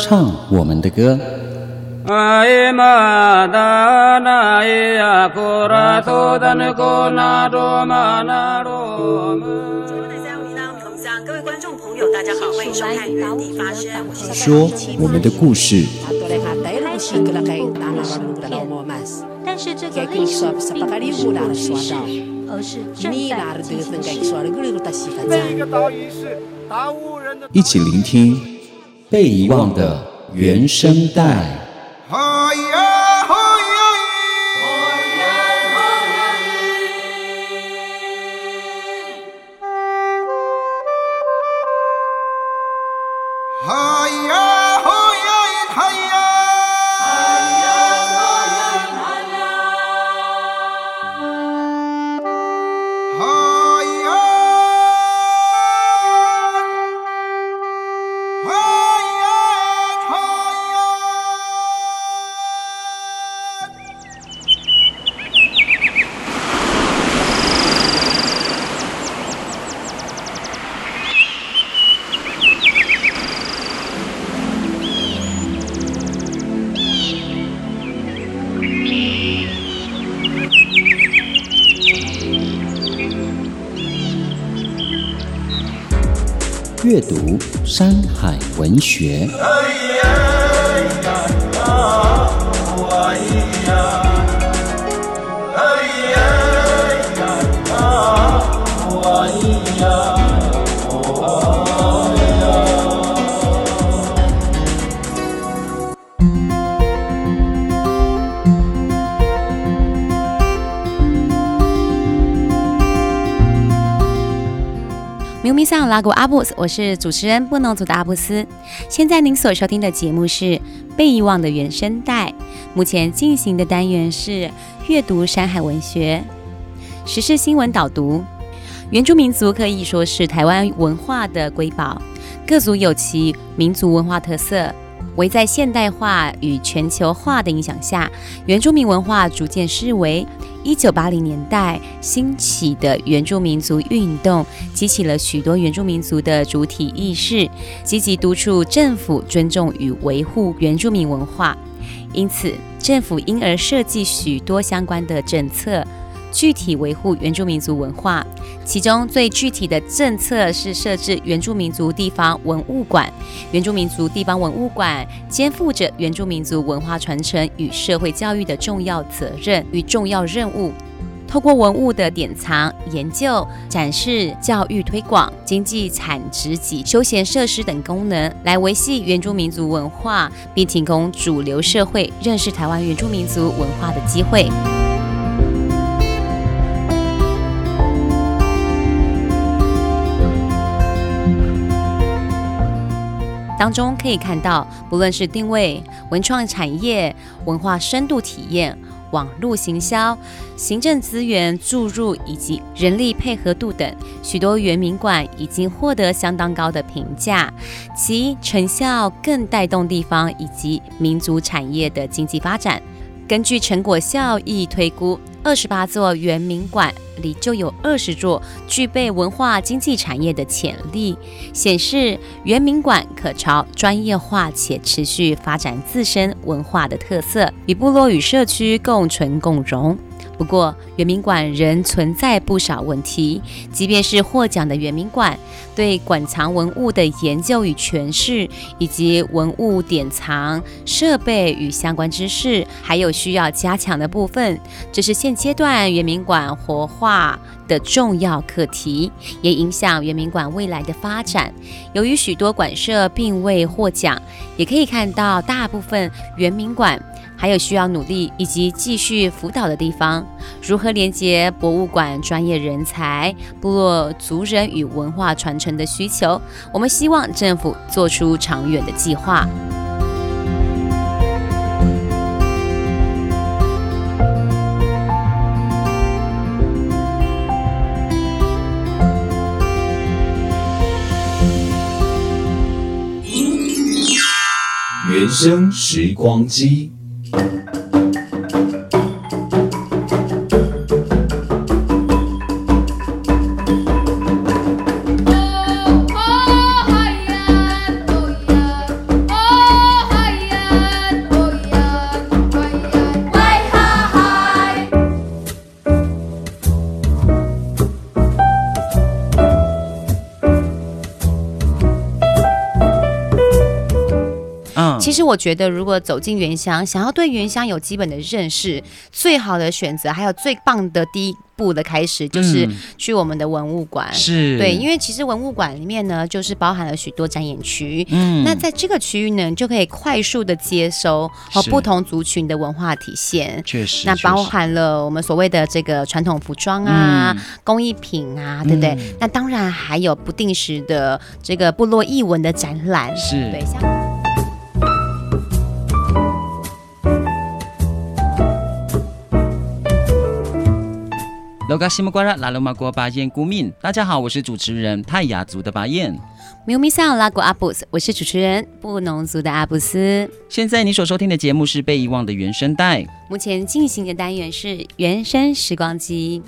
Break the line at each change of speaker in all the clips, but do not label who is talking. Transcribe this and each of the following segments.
唱我们的歌。
各位观众朋友，大家好，欢迎收看《原地发声》，
说我们的故事。
但是这个历史并不是故事，而是正在进行时。
一起聆听被遗忘的原声带。文学。
咪桑拉古阿布斯，我是主持人布农族的阿布斯。现在您所收听的节目是《被遗忘的原声带》，目前进行的单元是阅读山海文学、时事新闻导读。原住民族可以说是台湾文化的瑰宝，各族有其民族文化特色。唯在现代化与全球化的影响下，原住民文化逐渐式微。一九八零年代兴起的原住民族运动，激起了许多原住民族的主体意识，积极督促政府尊重与维护原住民文化。因此，政府因而设计许多相关的政策。具体维护原住民族文化，其中最具体的政策是设置原住民族地方文物馆。原住民族地方文物馆肩负着原住民族文化传承与社会教育的重要责任与重要任务，透过文物的典藏、研究、展示、教育推广、经济产值及休闲设施等功能，来维系原住民族文化，并提供主流社会认识台湾原住民族文化的机会。当中可以看到，不论是定位、文创产业、文化深度体验、网络行销、行政资源注入以及人力配合度等，许多原民馆已经获得相当高的评价，其成效更带动地方以及民族产业的经济发展。根据成果效益推估，二十八座原民馆里就有二十座具备文化经济产业的潜力，显示原民馆可朝专业化且持续发展自身文化的特色，与部落与社区共存共荣。不过，圆明馆仍存在不少问题。即便是获奖的圆明馆，对馆藏文物的研究与诠释，以及文物典藏设备与相关知识，还有需要加强的部分。这是现阶段圆明馆活化的重要课题，也影响圆明馆未来的发展。由于许多馆舍并未获奖，也可以看到大部分圆明馆。还有需要努力以及继续辅导的地方，如何连接博物馆专业人才、部落族人与文化传承的需求？我们希望政府做出长远的计划。
原生时光机。
Thank you 我觉得，如果走进原乡，想要对原乡有基本的认识，最好的选择，还有最棒的第一步的开始，就是去我们的文物馆。
是、嗯，
对，因为其实文物馆里面呢，就是包含了许多展演区。嗯，那在这个区域呢，就可以快速的接收和不同族群的文化体现。
确实，
那包含了我们所谓的这个传统服装啊、嗯、工艺品啊，对不对？嗯、那当然还有不定时的这个部落艺文的展览。
是，
对，像。
罗嘎西木瓜拉拉罗马国巴彦古敏，大家好，我是主持人泰雅族的巴彦。
米乌米桑拉古阿布斯，我是主持人布农族的阿布斯。
现在你所收听的节目是被遗忘的原声带，
目前进行的单元是原声时光机。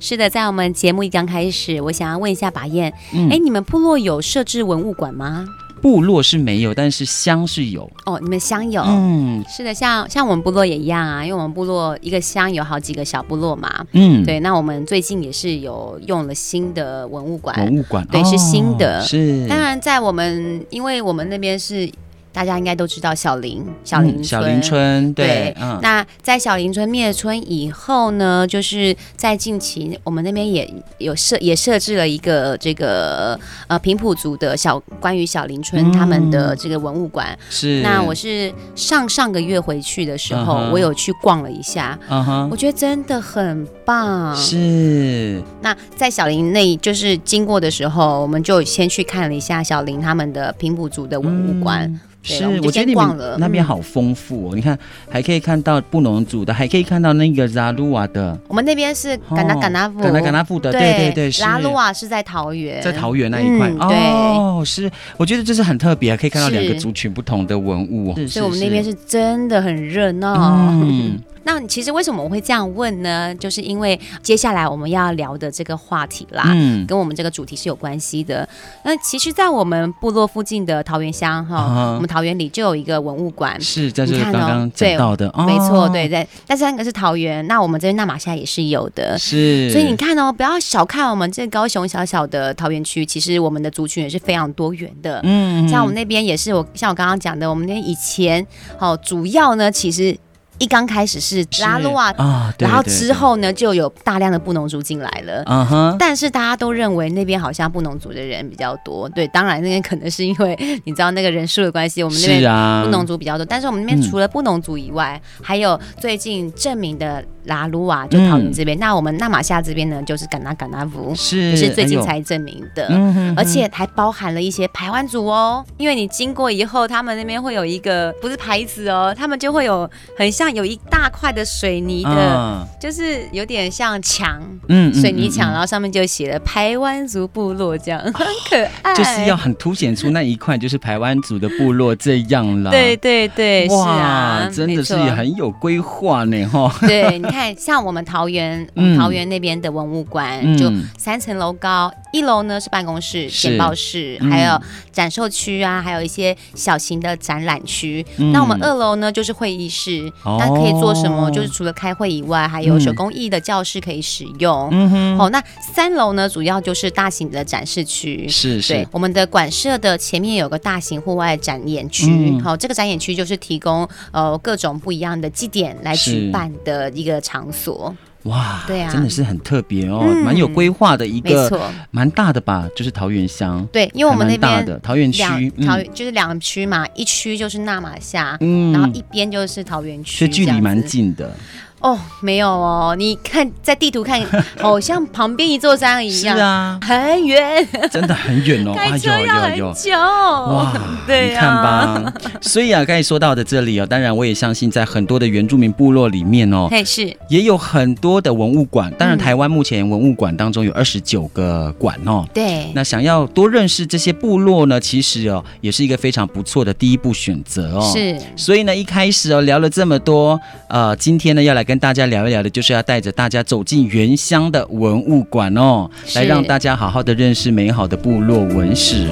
是的，在我们节目一刚开始，我想要问一下巴彦，哎、嗯，你们部落有设置文物馆吗？
部落是没有，但是乡是有
哦。你们乡有，嗯，是的，像像我们部落也一样啊，因为我们部落一个乡有好几个小部落嘛，嗯，对。那我们最近也是有用了新的文物馆，
文物馆
对，是新的，
哦、是。
当然，在我们，因为我们那边是。大家应该都知道小林，小林村，
嗯、小林村对。
对嗯、那在小林村灭村以后呢，就是在近期，我们那边也有设，也设置了一个这个呃平埔族的小关于小林村他们的这个文物馆。
是、嗯。
那我是上上个月回去的时候，嗯、我有去逛了一下，嗯，我觉得真的很棒。
是。
那在小林那，就是经过的时候，我们就先去看了一下小林他们的平埔族的文物馆。嗯
是，我觉得你们那边好丰富哦！你看，还可以看到布农族的，还可以看到那个拉鲁瓦的。
我们那边是甘纳甘纳富，
甘纳甘纳富的，对对对，
拉鲁瓦是在桃园，
在桃园那一块。哦，是，我觉得这是很特别，可以看到两个族群不同的文物。
所以我们那边是真的很热闹。嗯。那其实为什么我会这样问呢？就是因为接下来我们要聊的这个话题啦，嗯，跟我们这个主题是有关系的。那其实，在我们部落附近的桃园乡哈，啊、我们桃园里就有一个文物馆，
是在这刚刚讲到的，
哦、没错，对对。但是那个是桃园，那我们这边纳玛夏也是有的，
是。
所以你看哦，不要小看我们这高雄小小的桃园区，其实我们的族群也是非常多元的。嗯，像我们那边也是，我像我刚刚讲的，我们那边以前好主要呢，其实。一刚开始是拉鲁瓦，哦、然后之后呢，就有大量的布农族进来了。嗯哼，但是大家都认为那边好像布农族的人比较多。对，当然那边可能是因为你知道那个人数的关系，我们那边布农族比较多。但是我们那边除了布农族以外，嗯、还有最近证明的拉鲁瓦，就桃园这边。嗯、那我们纳玛夏这边呢，就是甘纳甘纳福，是是最近才证明的，嗯、而且还包含了一些排湾族哦。因为你经过以后，他们那边会有一个不是牌子哦，他们就会有很像。有一大块的水泥的，嗯、就是有点像墙，嗯，水泥墙，然后上面就写了排湾族部落，这样 很可爱，
就是要很凸显出那一块就是排湾族的部落这样了。
对对对，哇，是啊，
真的是也很有规划呢，哈。
对，你看，像我们桃园，我们桃园那边的文物馆，嗯、就三层楼高，一楼呢是办公室、简报室，嗯、还有展售区啊，还有一些小型的展览区。嗯、那我们二楼呢就是会议室。哦那可以做什么？就是除了开会以外，还有手工艺的教室可以使用。嗯哼。哦，那三楼呢，主要就是大型的展示区。
是是。
对，我们的馆舍的前面有个大型户外展演区。好，这个展演区就是提供呃各种不一样的祭典来举办的一个场所。
哇，对啊，真的是很特别哦，蛮有规划的一个，蛮大的吧，就是桃园乡。
对，因为我们那边
的桃园区，
桃园就是两个区嘛，一区就是那玛夏，嗯，然后一边就是桃园区，
所以距离蛮近的。
哦，没有哦，你看在地图看，好像旁边一座山一样，是啊，很远，
真的很远哦，
开车要很久，
哇，对，你看吧，所以啊，刚才说到的这里哦，当然我也相信，在很多的原住民部落里面哦，
是，
也有很多的文物馆，当然台湾目前文物馆当中有二十九个馆哦，
对，
那想要多认识这些部落呢，其实哦，也是一个非常不错的第一步选择哦，
是，
所以呢，一开始哦聊了这么多，呃，今天呢要来。跟大家聊一聊的，就是要带着大家走进原乡的文物馆哦，来让大家好好的认识美好的部落文史。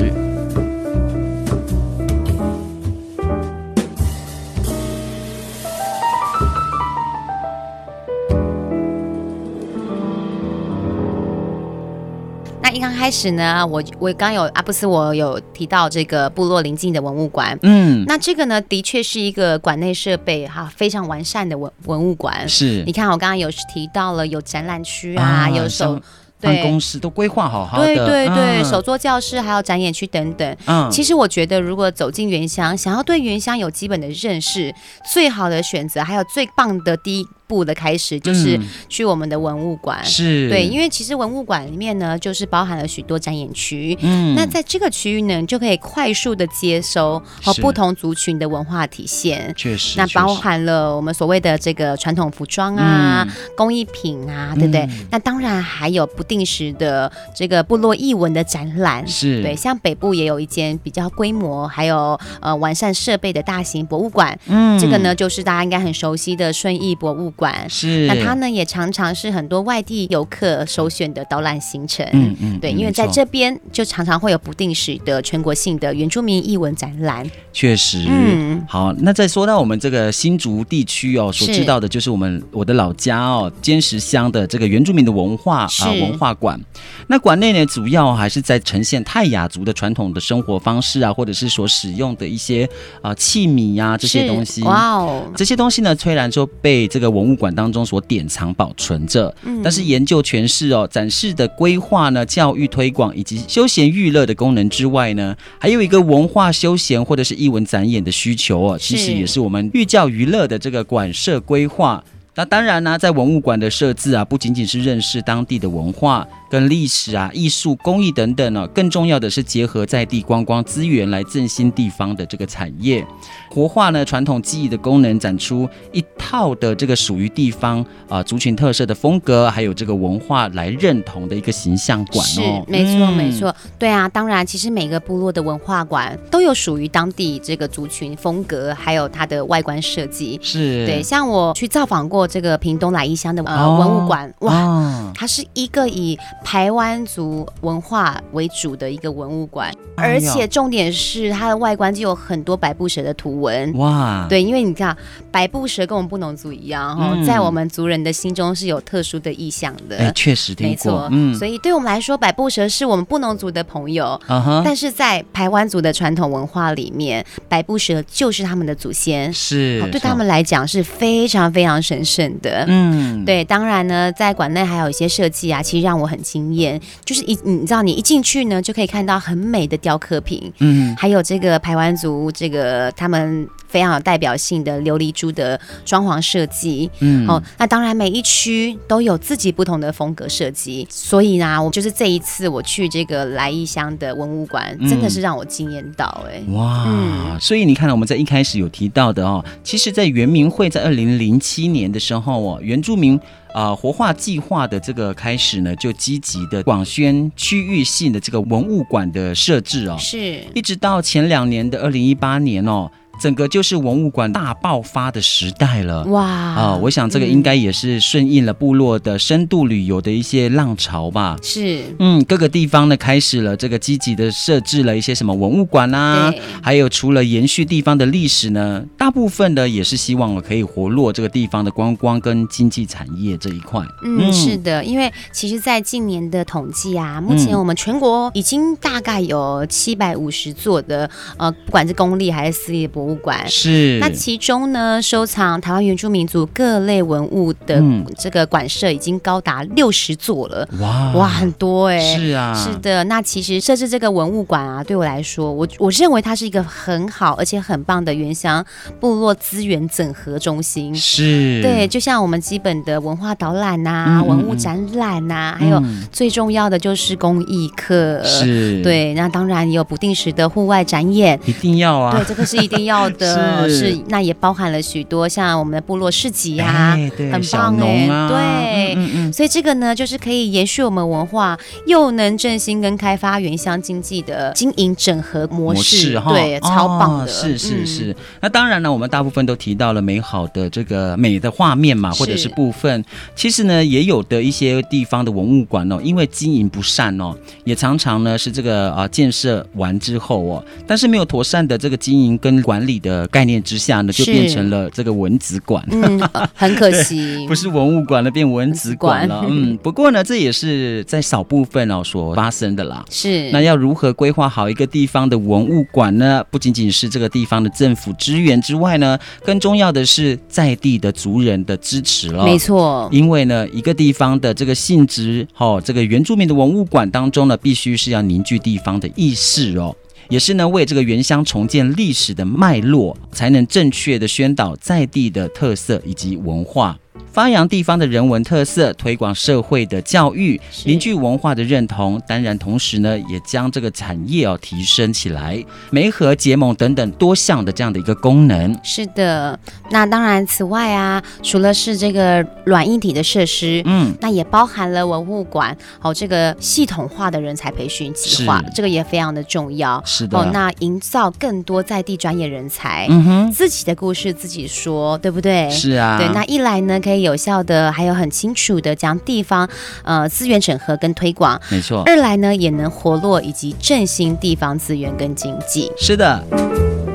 一刚开始呢，我我刚有阿布斯，我有提到这个部落邻近的文物馆，
嗯，
那这个呢，的确是一个馆内设备哈非常完善的文文物馆。
是，
你看我刚刚有提到了有展览区啊，啊有手。
办公室都规划好好的，
对对对，
嗯、
手作教室还有展演区等等。
嗯，
其实我觉得，如果走进原乡，想要对原乡有基本的认识，最好的选择还有最棒的第一步的开始就是去我们的文物馆，
嗯、是。
对，因为其实文物馆里面呢，就是包含了许多展演区。嗯，那在这个区域呢，就可以快速的接收和不同族群的文化体现。
确实，
那包含了我们所谓的这个传统服装啊、嗯、工艺品啊，对不对？嗯、那当然还有不定时的这个部落艺文的展览。
是。
对，像北部也有一间比较规模还有呃完善设备的大型博物馆。嗯，这个呢就是大家应该很熟悉的顺义博物馆。
是，
那它呢也常常是很多外地游客首选的导览行程。
嗯嗯，
对，因为在这边就常常会有不定时的全国性的原住民艺文展览。
确实，嗯，好，那再说到我们这个新竹地区哦，所知道的就是我们我的老家哦，尖石乡的这个原住民的文化啊、呃、文化馆。那馆内呢，主要还是在呈现泰雅族的传统的生活方式啊，或者是所使用的一些啊、呃、器皿呀、啊、这些东西。
哇哦，
这些东西呢，虽然说被这个文物馆当中所典藏保存着，嗯，但是研究诠释哦，展示的规划呢，教育推广以及休闲娱乐的功能之外呢，还有一个文化休闲或者是艺文展演的需求哦，其实也是我们寓教于乐的这个馆舍规划。那当然呢、啊，在文物馆的设置啊，不仅仅是认识当地的文化。跟历史啊、艺术、工艺等等呢、啊，更重要的是结合在地观光资源来振兴地方的这个产业，活化呢传统技艺的功能，展出一套的这个属于地方啊、呃、族群特色的风格，还有这个文化来认同的一个形象馆哦。
是，没错没错，对啊，当然，其实每个部落的文化馆都有属于当地这个族群风格，还有它的外观设计。
是。
对，像我去造访过这个屏东来义乡的呃、哦、文物馆，哇、哦，它是一个以排湾族文化为主的一个文物馆，而且重点是它的外观就有很多百步蛇的图文。哇，对，因为你看百步蛇跟我们布农族一样，哈、嗯，在我们族人的心中是有特殊的意象的。
哎，确实
没错。嗯，所以对我们来说，百步蛇是我们布农族的朋友。嗯哼，但是在台湾族的传统文化里面，百步蛇就是他们的祖先，
是
对他们来讲是非常非常神圣的。嗯，对，当然呢，在馆内还有一些设计啊，其实让我很惊艳。就是一，你知道，你一进去呢，就可以看到很美的雕刻品，嗯，还有这个排湾族这个他们非常有代表性的琉璃珠的装潢设计，嗯，哦，那当然每一区都有自己不同的风格设计，所以呢，我就是这一次我去这个来义乡的文物馆，真的是让我惊艳到，哎，
哇，嗯，所以你看到，我们在一开始有提到的哦，其实，在原民会在二零零七年的时候哦，原住民。啊、呃，活化计划的这个开始呢，就积极的广宣区域性的这个文物馆的设置哦，
是
一直到前两年的二零一八年哦。整个就是文物馆大爆发的时代了哇！啊、呃，我想这个应该也是顺应了部落的深度旅游的一些浪潮吧。
是，
嗯，各个地方呢开始了这个积极的设置了一些什么文物馆啊，还有除了延续地方的历史呢，大部分呢也是希望我可以活络这个地方的观光跟经济产业这一块。
嗯，嗯是的，因为其实，在近年的统计啊，目前我们全国已经大概有七百五十座的呃，不管是公立还是私立的博物馆。博物馆
是，
那其中呢，收藏台湾原住民族各类文物的这个馆舍已经高达六十座了，哇。哇，很多哎、欸，
是啊，
是的。那其实设置这个文物馆啊，对我来说，我我认为它是一个很好而且很棒的原乡部落资源整合中心，
是。
对，就像我们基本的文化导览呐、啊嗯、文物展览呐、啊，还有最重要的就是公益课，
是。
对。那当然也有不定时的户外展演，
一定要啊，
对，这个是一定要。好的是，是，那也包含了许多像我们的部落市集呀、很棒
啊，
对，嗯嗯嗯，所以这个呢，就是可以延续我们文化，又能振兴跟开发原乡经济的经营整合模式，模式对，超棒的，哦、
是是是、嗯。那当然呢，我们大部分都提到了美好的这个美的画面嘛，或者是部分，其实呢，也有的一些地方的文物馆哦，因为经营不善哦，也常常呢是这个啊建设完之后哦，但是没有妥善的这个经营跟管理。管理的概念之下呢，就变成了这个文子馆。
嗯，很可惜，
不是文物馆了，变文子馆了。嗯，不过呢，这也是在少部分哦所发生的啦。
是，
那要如何规划好一个地方的文物馆呢？不仅仅是这个地方的政府支援之外呢，更重要的是在地的族人的支持了。
没错，
因为呢，一个地方的这个性质，哦，这个原住民的文物馆当中呢，必须是要凝聚地方的意识哦。也是呢，为这个原乡重建历史的脉络，才能正确的宣导在地的特色以及文化。发扬地方的人文特色，推广社会的教育，凝聚文化的认同。当然，同时呢，也将这个产业哦提升起来，媒合结盟等等多项的这样的一个功能。
是的，那当然，此外啊，除了是这个软硬体的设施，嗯，那也包含了文物馆，好、哦，这个系统化的人才培训计划，这个也非常的重要。
是的，
哦，那营造更多在地专业人才，
嗯哼，
自己的故事自己说，对不对？
是啊，
对，那一来呢，可以。有效的，还有很清楚的将地方呃资源整合跟推广，
没错。
二来呢，也能活络以及振兴地方资源跟经济。
是的。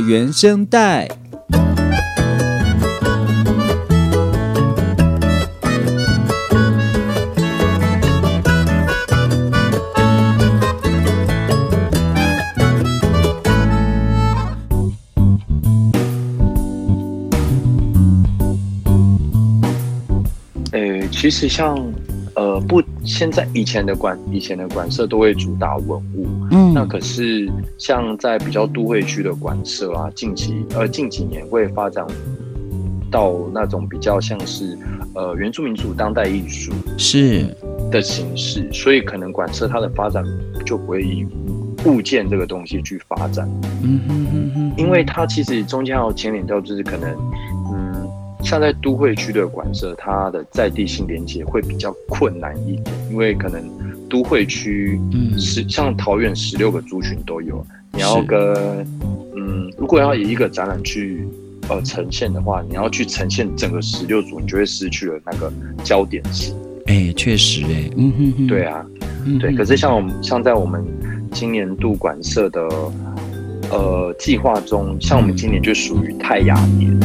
原声带。
诶，其实像。呃，不，现在以前的馆，以前的馆舍都会主打文物，嗯，那可是像在比较都会区的馆舍啊，近期呃近几年会发展到那种比较像是呃原住民族当代艺术
是。
的形式，所以可能馆舍它的发展就不会以物件这个东西去发展，嗯哼哼哼，因为它其实中间要牵连到就是可能。像在都会区的馆舍，它的在地性连接会比较困难一点，因为可能都会区是像桃园十六个族群都有，你要跟嗯，如果要以一个展览去呃呈现的话，你要去呈现整个十六组，你就会失去了那个焦点性。
哎、欸，确实哎、欸，嗯哼哼，
对啊，对。可是像我们像在我们今年度馆舍的呃计划中，像我们今年就属于泰雅年。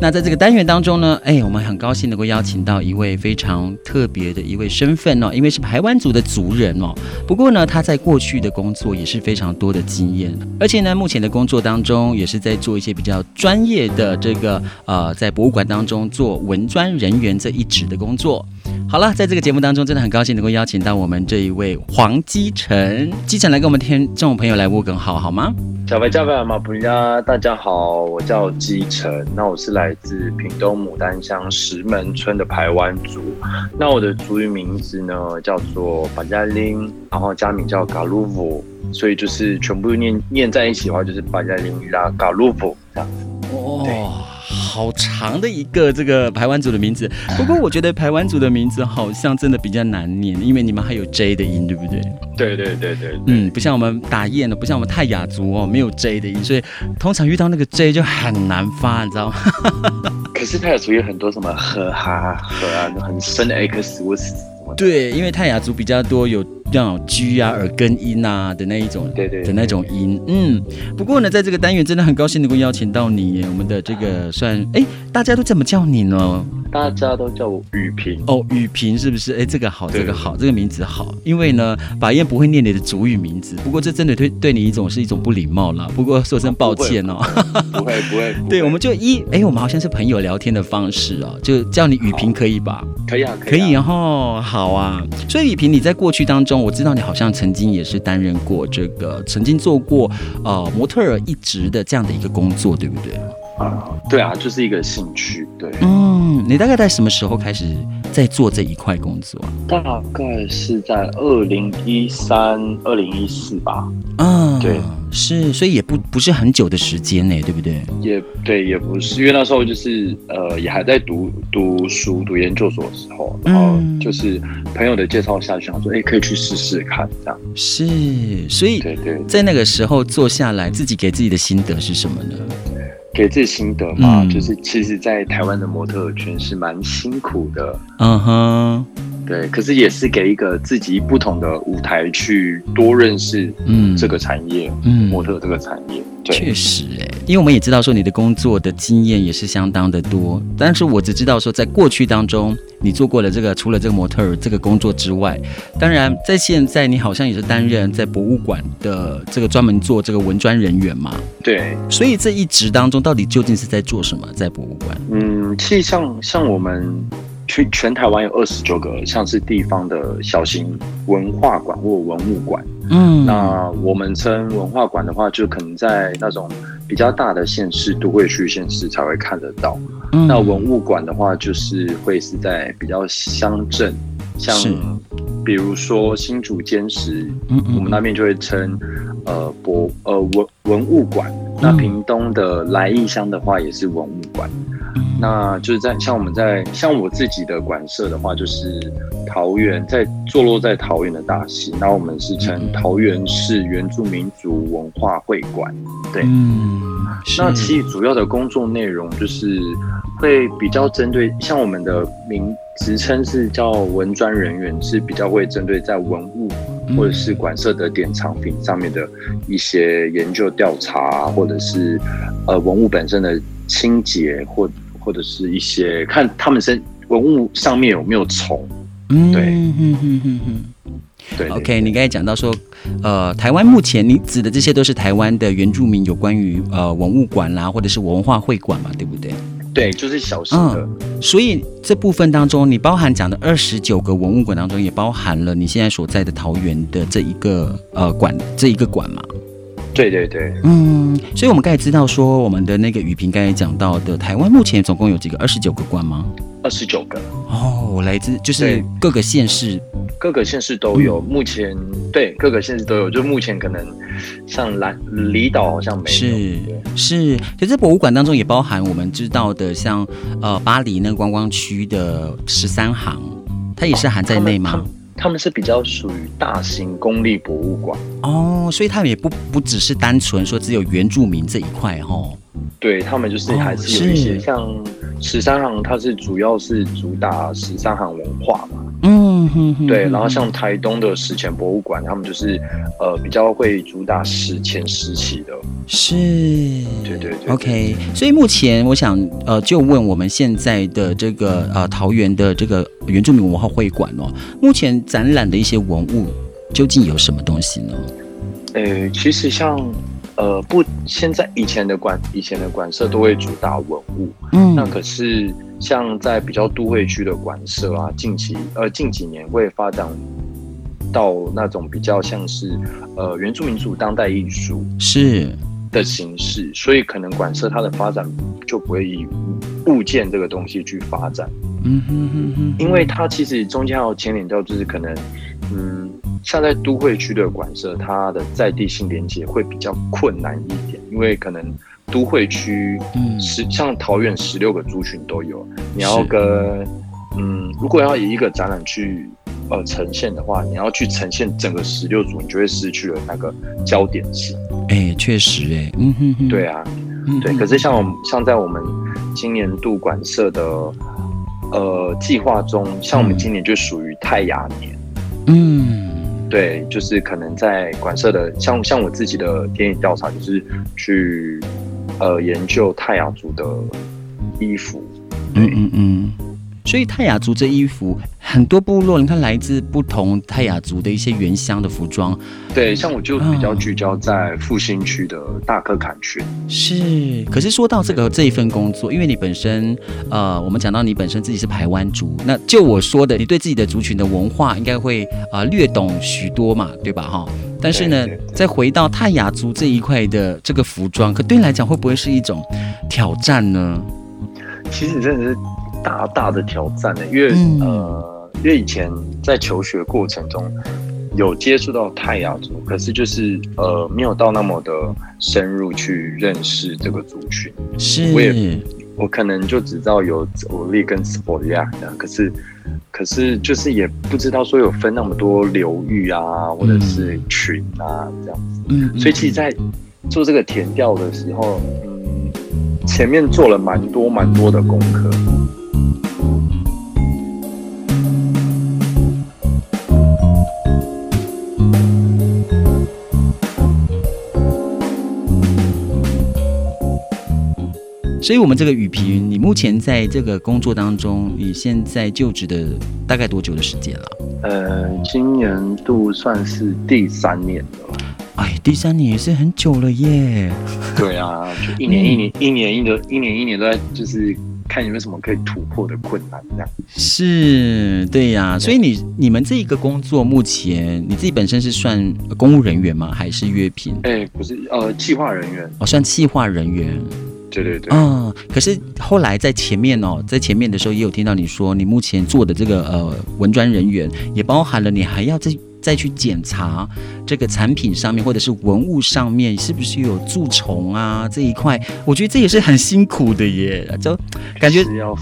那在这个单元当中呢，哎，我们很高兴能够邀请到一位非常特别的一位身份哦，因为是台湾族的族人哦。不过呢，他在过去的工作也是非常多的经验，而且呢，目前的工作当中也是在做一些比较专业的这个呃，在博物馆当中做文专人员这一职的工作。好了，在这个节目当中，真的很高兴能够邀请到我们这一位黄基成，基成来跟我们听众朋友来问个好，好吗？
小白、加白、马布亚，大家好，我叫基成，那我是来自屏东牡丹乡石门村的排湾族，那我的族语名字呢叫做巴加林，然后家名叫嘎鲁夫，所以就是全部念念在一起的话，就是巴加林拉嘎鲁夫这样子。
哦。对好长的一个这个排湾族的名字，不过我觉得排湾族的名字好像真的比较难念，因为你们还有 J 的音，对不对？
对对对对，
嗯，不像我们打雁的，不像我们泰雅族哦，没有 J 的音，所以通常遇到那个 J 就很难发，你知道吗？
可是泰雅族有很多什么和哈和啊，很深的 X。
对，因为泰雅族比较多有这样 G 啊、耳根音啊的那一种，
对对，
的那种音。嗯，不过呢，在这个单元真的很高兴能够邀请到你，我们的这个算哎，大家都怎么叫你呢？
大家都叫我雨萍
哦，雨萍是不是？哎，这个好，这个好，这个名字好。因为呢，法燕不会念你的主语名字，不过这真的对对你一种是一种不礼貌了。不过说声抱歉哦，
不会不会。
对，我们就一哎，我们好像是朋友聊天的方式哦，就叫你雨萍可以吧？
可以啊，
可以然后，好啊。所以雨萍，你在过去当中，我知道你好像曾经也是担任过这个，曾经做过呃模特儿一职的这样的一个工作，对不对？
啊，对啊，就是一个兴趣，对。
嗯，你大概在什么时候开始在做这一块工作？
大概是在二零一三、二零一四吧。
嗯。嗯，对，是，所以也不不是很久的时间呢，对不对？
也对，也不是，因为那时候就是呃，也还在读读书、读研究所的时候，然后就是朋友的介绍下，想说，哎，可以去试试看，这样。
是，所以对对，在那个时候坐下来，自己给自己的心得是什么呢？
给自己心得嘛，嗯、就是其实，在台湾的模特圈是蛮辛苦的。嗯哼。对，可是也是给一个自己不同的舞台去多认识，嗯，这个产业，嗯，模特这个产业，对，
确实哎，因为我们也知道说你的工作的经验也是相当的多，但是我只知道说在过去当中你做过了这个除了这个模特这个工作之外，当然在现在你好像也是担任在博物馆的这个专门做这个文专人员嘛，
对，
所以这一职当中到底究竟是在做什么？在博物馆？
嗯，其实像像我们。全全台湾有二十九个像是地方的小型文化馆或文物馆，嗯，那我们称文化馆的话，就可能在那种比较大的县市、都会区县市才会看得到。嗯，那文物馆的话，就是会是在比较乡镇，像比如说新竹坚石，嗯，我们那边就会称呃博呃文文物馆。那屏东的来义乡的话，也是文物馆。那就是在像我们在像我自己的馆舍的话，就是桃园在坐落在桃园的大溪，然后我们是称桃园市原住民族文化会馆。对，嗯，那其实主要的工作内容就是会比较针对像我们的名职称是叫文专人员，是比较会针对在文物或者是馆舍的典藏品上面的一些研究调查，或者是呃文物本身的清洁或。或者是一些看他们身文物上面有没有虫，嗯，对，嗯嗯嗯嗯
对。OK，你刚才讲到说，呃，台湾目前你指的这些都是台湾的原住民有关于呃文物馆啦，或者是文化会馆嘛，对不对？
对，就是小型的。
嗯，所以这部分当中，你包含讲的二十九个文物馆当中，也包含了你现在所在的桃园的这一个呃馆这一个馆嘛。
对对对，
嗯，所以我们刚才知道说，我们的那个雨平刚才讲到的，台湾目前总共有几个？二十九个馆吗？
二十九个。
哦，我来自就是各个县市，
各个县市都有。目前对各个县市都有，就目前可能像兰离岛好像没有。
是是，其实博物馆当中也包含我们知道的，像呃巴黎那个观光区的十三行，它也是含在内吗？
他们是比较属于大型公立博物馆
哦，所以他们也不不只是单纯说只有原住民这一块哦。
对，他们就是还是有一些、哦、像十三行，它是主要是主打十三行文化嘛。嗯哼哼。对，然后像台东的史前博物馆，他们就是呃比较会主打史前时期的。
是。对
对对。
OK，所以目前我想呃就问我们现在的这个呃桃园的这个原住民文化会馆哦，目前展览的一些文物究竟有什么东西呢？
呃，其实像。呃，不，现在以前的馆，以前的馆舍都会主打文物，嗯，那可是像在比较都会区的馆舍啊，近期呃近几年会发展到那种比较像是呃原住民族当代艺术
是
的形式，所以可能馆舍它的发展就不会以物件这个东西去发展，嗯哼哼哼，因为它其实中间还有牵连到就是可能嗯。像在都会区的馆舍，它的在地性连接会比较困难一点，因为可能都会区，嗯，十像桃园十六个族群都有，你要跟，嗯，如果要以一个展览去呃呈现的话，你要去呈现整个十六组，你就会失去了那个焦点性。
哎、欸，确实、欸，哎，嗯哼哼，
对啊，对。可是像我们像在我们今年度馆社的呃计划中，像我们今年就属于泰雅年，嗯。对，就是可能在馆舍的，像像我自己的田野调查，就是去呃研究泰雅族的衣服。嗯嗯
嗯。所以泰雅族这衣服很多部落，你看来自不同泰雅族的一些原乡的服装。
对，像我就比较聚焦在复兴区的大嵙崁群。
是，可是说到这个这一份工作，因为你本身呃，我们讲到你本身自己是排湾族，那就我说的，你对自己的族群的文化应该会啊、呃、略懂许多嘛，对吧？哈。但是呢，再回到泰雅族这一块的这个服装，可对你来讲会不会是一种挑战呢？
其实真的是。大大的挑战呢，因为、嗯、呃，因为以前在求学过程中，有接触到泰雅族，可是就是呃没有到那么的深入去认识这个族群。
是，
我也我可能就只知道有欧力跟斯波利亚的，可是可是就是也不知道说有分那么多流域啊，或者是群啊这样子。嗯，所以其实，在做这个填调的时候，嗯，前面做了蛮多蛮多的功课。
所以，我们这个雨萍，你目前在这个工作当中，你现在就职的大概多久的时间了？
呃，今年度算是第三年了。
哎，第三年也是很久了耶。
对啊，就一年一年、嗯、一年一年一年一年都在，就是看有没有什么可以突破的困难这样。
是，对呀、啊。所以你你们这一个工作，目前你自己本身是算公务人员吗？还是约聘？
哎，不是，呃，企划人员。
哦，算企划人员。
对对对，
嗯，可是后来在前面哦，在前面的时候也有听到你说，你目前做的这个呃文专人员，也包含了你还要再再去检查这个产品上面或者是文物上面是不是有蛀虫啊这一块，我觉得这也是很辛苦的耶，就感觉
要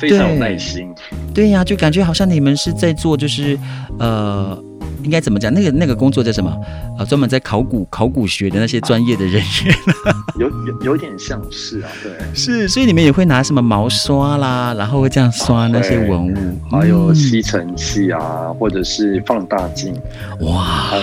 非常有耐心。
对呀、啊，就感觉好像你们是在做就是呃。应该怎么讲？那个那个工作叫什么？啊、呃，专门在考古考古学的那些专业的人员，
有有有点像是啊，对，
是，所以你们也会拿什么毛刷啦，然后会这样刷那些文物，
还有吸尘器啊，嗯、或者是放大镜，
哇，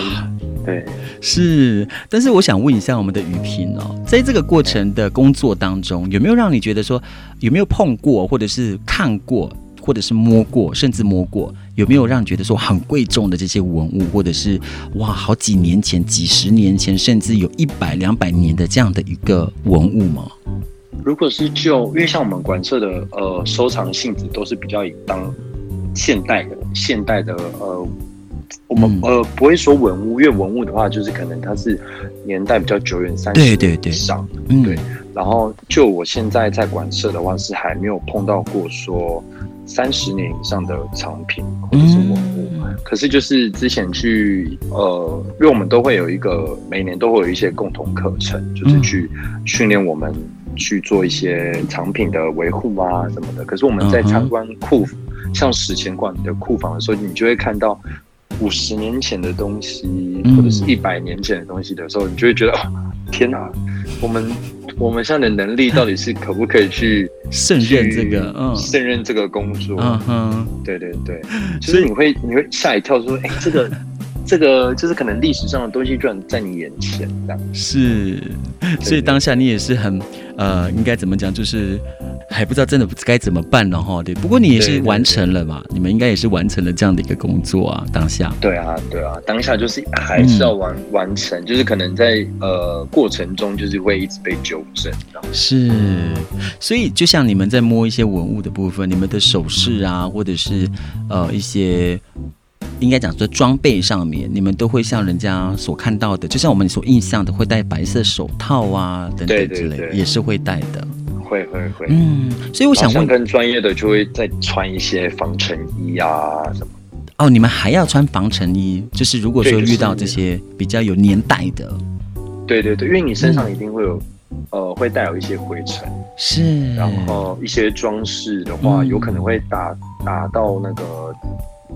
对，
是。但是我想问一下我们的雨萍哦，在这个过程的工作当中，有没有让你觉得说，有没有碰过，或者是看过？或者是摸过，甚至摸过，有没有让你觉得说很贵重的这些文物，或者是哇，好几年前、几十年前，甚至有一百两百年的这样的一个文物吗？
如果是就，因为像我们馆舍的呃收藏性质都是比较以当现代的、现代的呃，我们、嗯、呃不会说文物，因为文物的话就是可能它是年代比较久远，三十年以上，对对对，上嗯对。然后就我现在在馆舍的话，是还没有碰到过说。三十年以上的藏品或者是文物，嗯、可是就是之前去呃，因为我们都会有一个每年都会有一些共同课程，就是去训练我们去做一些藏品的维护啊什么的。可是我们在参观库，嗯、像史前馆的库房的时候，你就会看到五十年前的东西，或者是一百年前的东西的时候，你就会觉得，哦、天哪，我们。我们现在的能力到底是可不可以去
胜任这个？嗯，
胜任这个工作。
嗯哼，
对对对，就是你会你会吓一跳，说，哎，这个这个就是可能历史上的东西居然在你眼前这样。
是，所以当下你也是很呃，应该怎么讲，就是。还不知道真的该怎么办了哈，对。不过你也是完成了嘛？对对对，你们应该也是完成了这样的一个工作啊，当下。
对啊，对啊，当下就是还是要完、嗯、完成，就是可能在呃过程中就是会一直被纠正。
是，所以就像你们在摸一些文物的部分，你们的首饰啊，或者是呃一些应该讲说装备上面，你们都会像人家所看到的，就像我们所印象的，会戴白色手套啊等等之类，对对对，也是会戴的。
会会会，
嗯，所以我想问，
更专业的就会再穿一些防尘衣啊什么。
哦，你们还要穿防尘衣？就是如果说遇到这些比较有年代的，
对对对，因为你身上一定会有，嗯、呃，会带有一些灰尘，
是，
然后一些装饰的话，嗯、有可能会打打到那个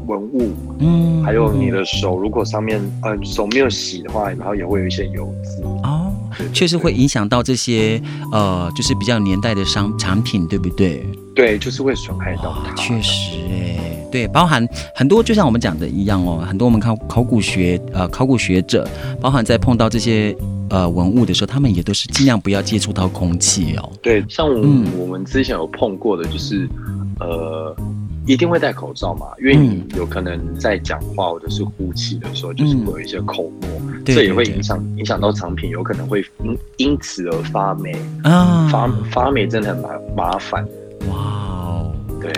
文物，嗯，还有你的手，如果上面呃手没有洗的话，然后也会有一些油渍
哦。确实会影响到这些呃，就是比较年代的商产品，对不对？
对，就是会损害到它。
确实，哎，对，包含很多，就像我们讲的一样哦，很多我们考考古学呃考古学者，包含在碰到这些呃文物的时候，他们也都是尽量不要接触到空气哦。
对，像我、嗯、我们之前有碰过的，就是呃。一定会戴口罩嘛，因为你有可能在讲话或者是呼气的时候，就是会有一些口沫，嗯、这也会影响影响到产品，有可能会因因此而发霉啊，发发霉真的很麻麻烦。
哇哦，
对，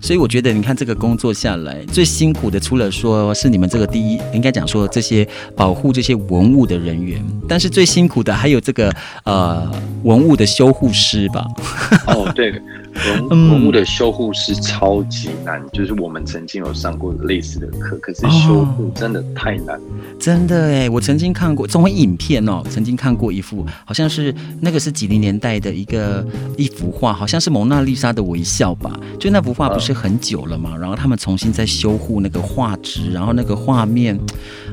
所以我觉得你看这个工作下来最辛苦的，除了说是你们这个第一，应该讲说这些保护这些文物的人员，但是最辛苦的还有这个呃文物的修护师吧？
哦，对，文文物的修护是超级难，就是我们曾经有上过类似的课，可是修护真的太难了。哦，
真的哎，我曾经看过这种影片哦，曾经看过一幅，好像是那个是几零年代的一个一幅画，好像是蒙娜丽莎的微笑吧？就那幅画不是很久了嘛，然后他们重新在修护那个画质，然后那个画面，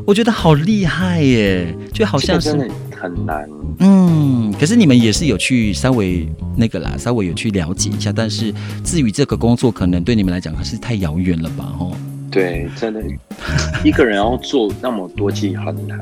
我觉得好厉害耶，就好像是
很难。
嗯，可是你们也是有去稍微那个啦，稍微有去了解一下，但是至于这个工作，可能对你们来讲还是太遥远了吧？吼。
对，真的，一个人要做那么多其实很难，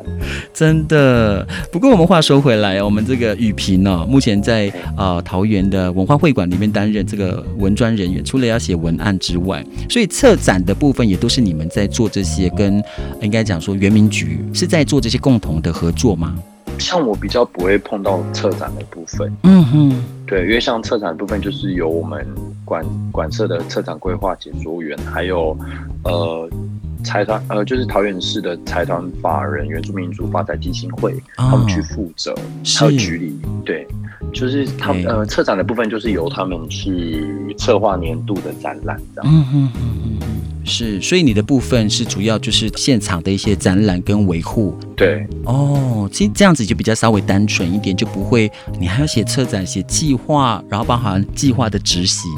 真的。不过我们话说回来，我们这个雨萍呢，目前在呃桃园的文化会馆里面担任这个文专人员，除了要写文案之外，所以策展的部分也都是你们在做这些，跟应该讲说原民局是在做这些共同的合作吗？
像我比较不会碰到策展的部分，
嗯哼，
对，因为像策展的部分就是由我们管管社的策展规划解说员，还有呃财团呃就是桃园市的财团法人原住民族发展基金会，哦、他们去负责，还有局里，对，就是他们呃策展的部分就是由他们去策划年度的展
览，这样。是，所以你的部分是主要就是现场的一些展览跟维护。
对，
哦，其实这样子就比较稍微单纯一点，就不会你还要写策展、写计划，然后包含计划的执行。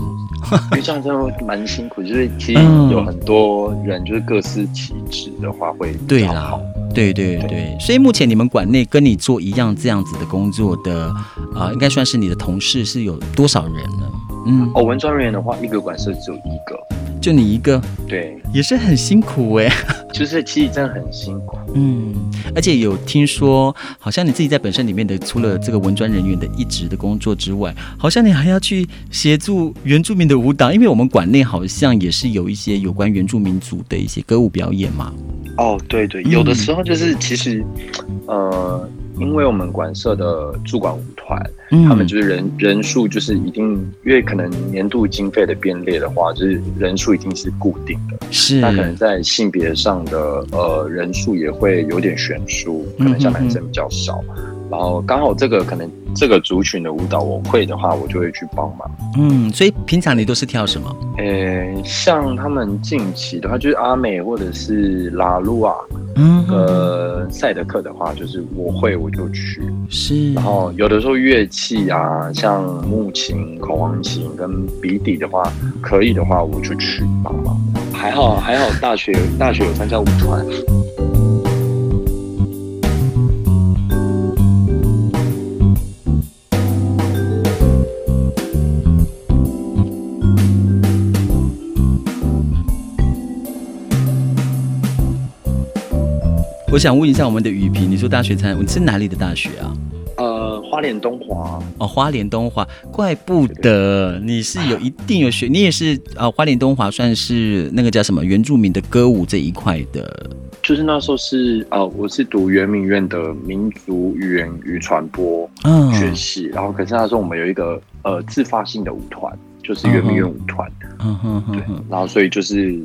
因为这样真的蛮辛苦，就是其实有很多人就是各司其职的话会比较好。
对对对，对，所以目前你们馆内跟你做一样这样子的工作的啊、呃，应该算是你的同事是有多少人呢？
嗯，哦，文专人员的话，一个馆是只有一个。
就你一个，
对，
也是很辛苦哎，
就是其实真的很辛苦，
嗯，而且有听说，好像你自己在本身里面的，除了这个文专人员的一职的工作之外，好像你还要去协助原住民的舞蹈，因为我们馆内好像也是有一些有关原住民族的一些歌舞表演嘛。
哦，对对，有的时候就是其实，嗯、呃。因为我们馆舍的驻馆舞团，嗯，他们就是人人数就是一定，因为可能年度经费的编列的话，就是人数已经是固定的，
是。
那可能在性别上的呃人数也会有点悬殊，可能像男生比较少。然后刚好这个可能这个族群的舞蹈我会的话，我就会去帮忙。
嗯，所以平常你都是跳什么？
呃，像他们近期的话，就是阿美或者是拉鲁啊，
嗯，
呃，赛德克的话，就是我会我就去。
是。
然后有的时候乐器啊，像木琴、口簧琴跟鼻笛的话，可以的话我就去帮忙。还好还好，大学 大学有参加舞团。
我想问一下我们的宇平，你说大学参，你是哪里的大学啊？
呃，花莲东华。
哦，花莲东华，怪不得你是有一定有学，你也是啊、呃。花莲东华算是那个叫什么原住民的歌舞这一块的。
就是那时候是呃，我是读圆明院的民族语言与传播学系，嗯，然后可是那时候我们有一个呃自发性的舞团，就是圆明院舞团。
嗯哼哼，
对，然后所以就是。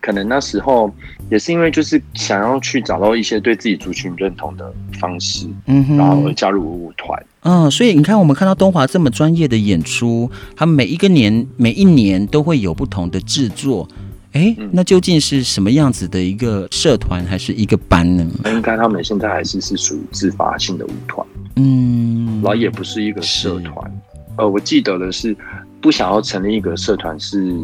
可能那时候也是因为就是想要去找到一些对自己族群认同的方式，
嗯哼，
然后而加入舞团。
嗯，所以你看，我们看到东华这么专业的演出，他们每一个年每一年都会有不同的制作。哎、嗯，那究竟是什么样子的一个社团还是一个班呢？
应该他们现在还是是属于自发性的舞团，
嗯，
然后也不是一个社团。呃，我记得的是不想要成立一个社团是。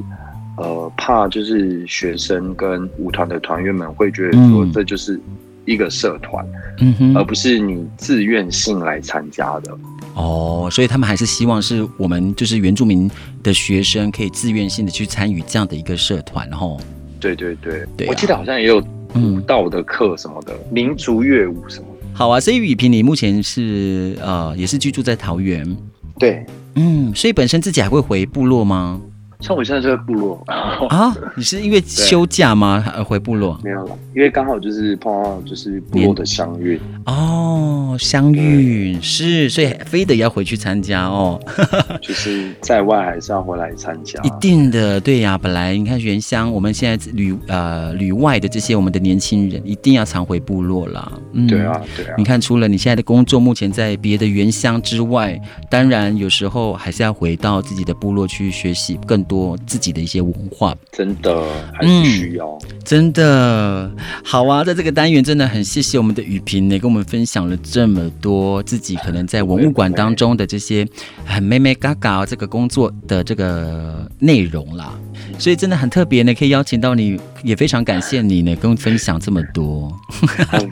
呃，怕就是学生跟舞团的团员们会觉得说，这就是一个社团，
嗯哼，
而不是你自愿性来参加的。
哦，所以他们还是希望是我们就是原住民的学生可以自愿性的去参与这样的一个社团，吼。
对对对，对啊，我记得好像也有舞蹈的课什么的，嗯，民族乐舞什么。
好啊，所以雨萍，你目前是呃也是居住在桃园，
对，
嗯，所以本身自己还会回部落吗？
像我现在就在部落
啊，你是因为休假吗？而回部落？
没有了，因为刚好就是碰到就是部落的相遇
哦，相遇是，所以非得要回去参加哦。
就是在外还是要回来参加，
一定的，对呀。本来你看原乡，我们现在旅呃旅外的这些我们的年轻人，一定要常回部落啦。
嗯，对啊，对啊。
你看，除了你现在的工作，目前在别的原乡之外，当然有时候还是要回到自己的部落去学习更多。多自己的一些文化，
真的还是需要，
嗯、真的好啊！在这个单元，真的很谢谢我们的雨萍呢，跟我们分享了这么多自己可能在文物馆当中的这些很妹妹嘎嘎这个工作的这个内容啦。所以真的很特别呢，可以邀请到你，也非常感谢你呢，跟我分享这么多。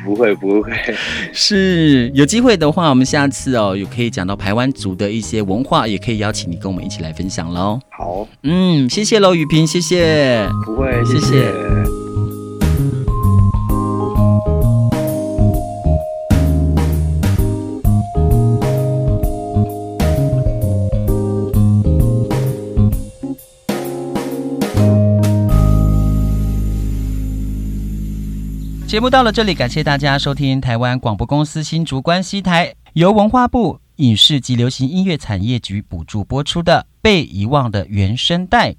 不 会不会，
是有机会的话，我们下次哦，有可以讲到台湾族的一些文化，也可以邀请你跟我们一起来分享喽。
好，
嗯，谢谢喽，雨萍，谢谢。
不会，谢谢。谢谢
节目到了这里，感谢大家收听台湾广播公司新竹关西台，由文化部影视及流行音乐产业局补助播出的《被遗忘的原声带》。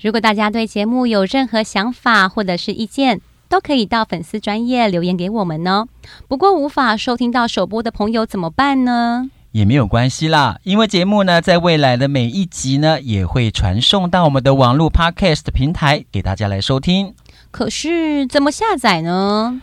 如果大家对节目有任何想法或者是意见，都可以到粉丝专业留言给我们哦。不过无法收听到首播的朋友怎么办呢？
也没有关系啦，因为节目呢，在未来的每一集呢，也会传送到我们的网络 Podcast 平台给大家来收听。
可是怎么下载呢？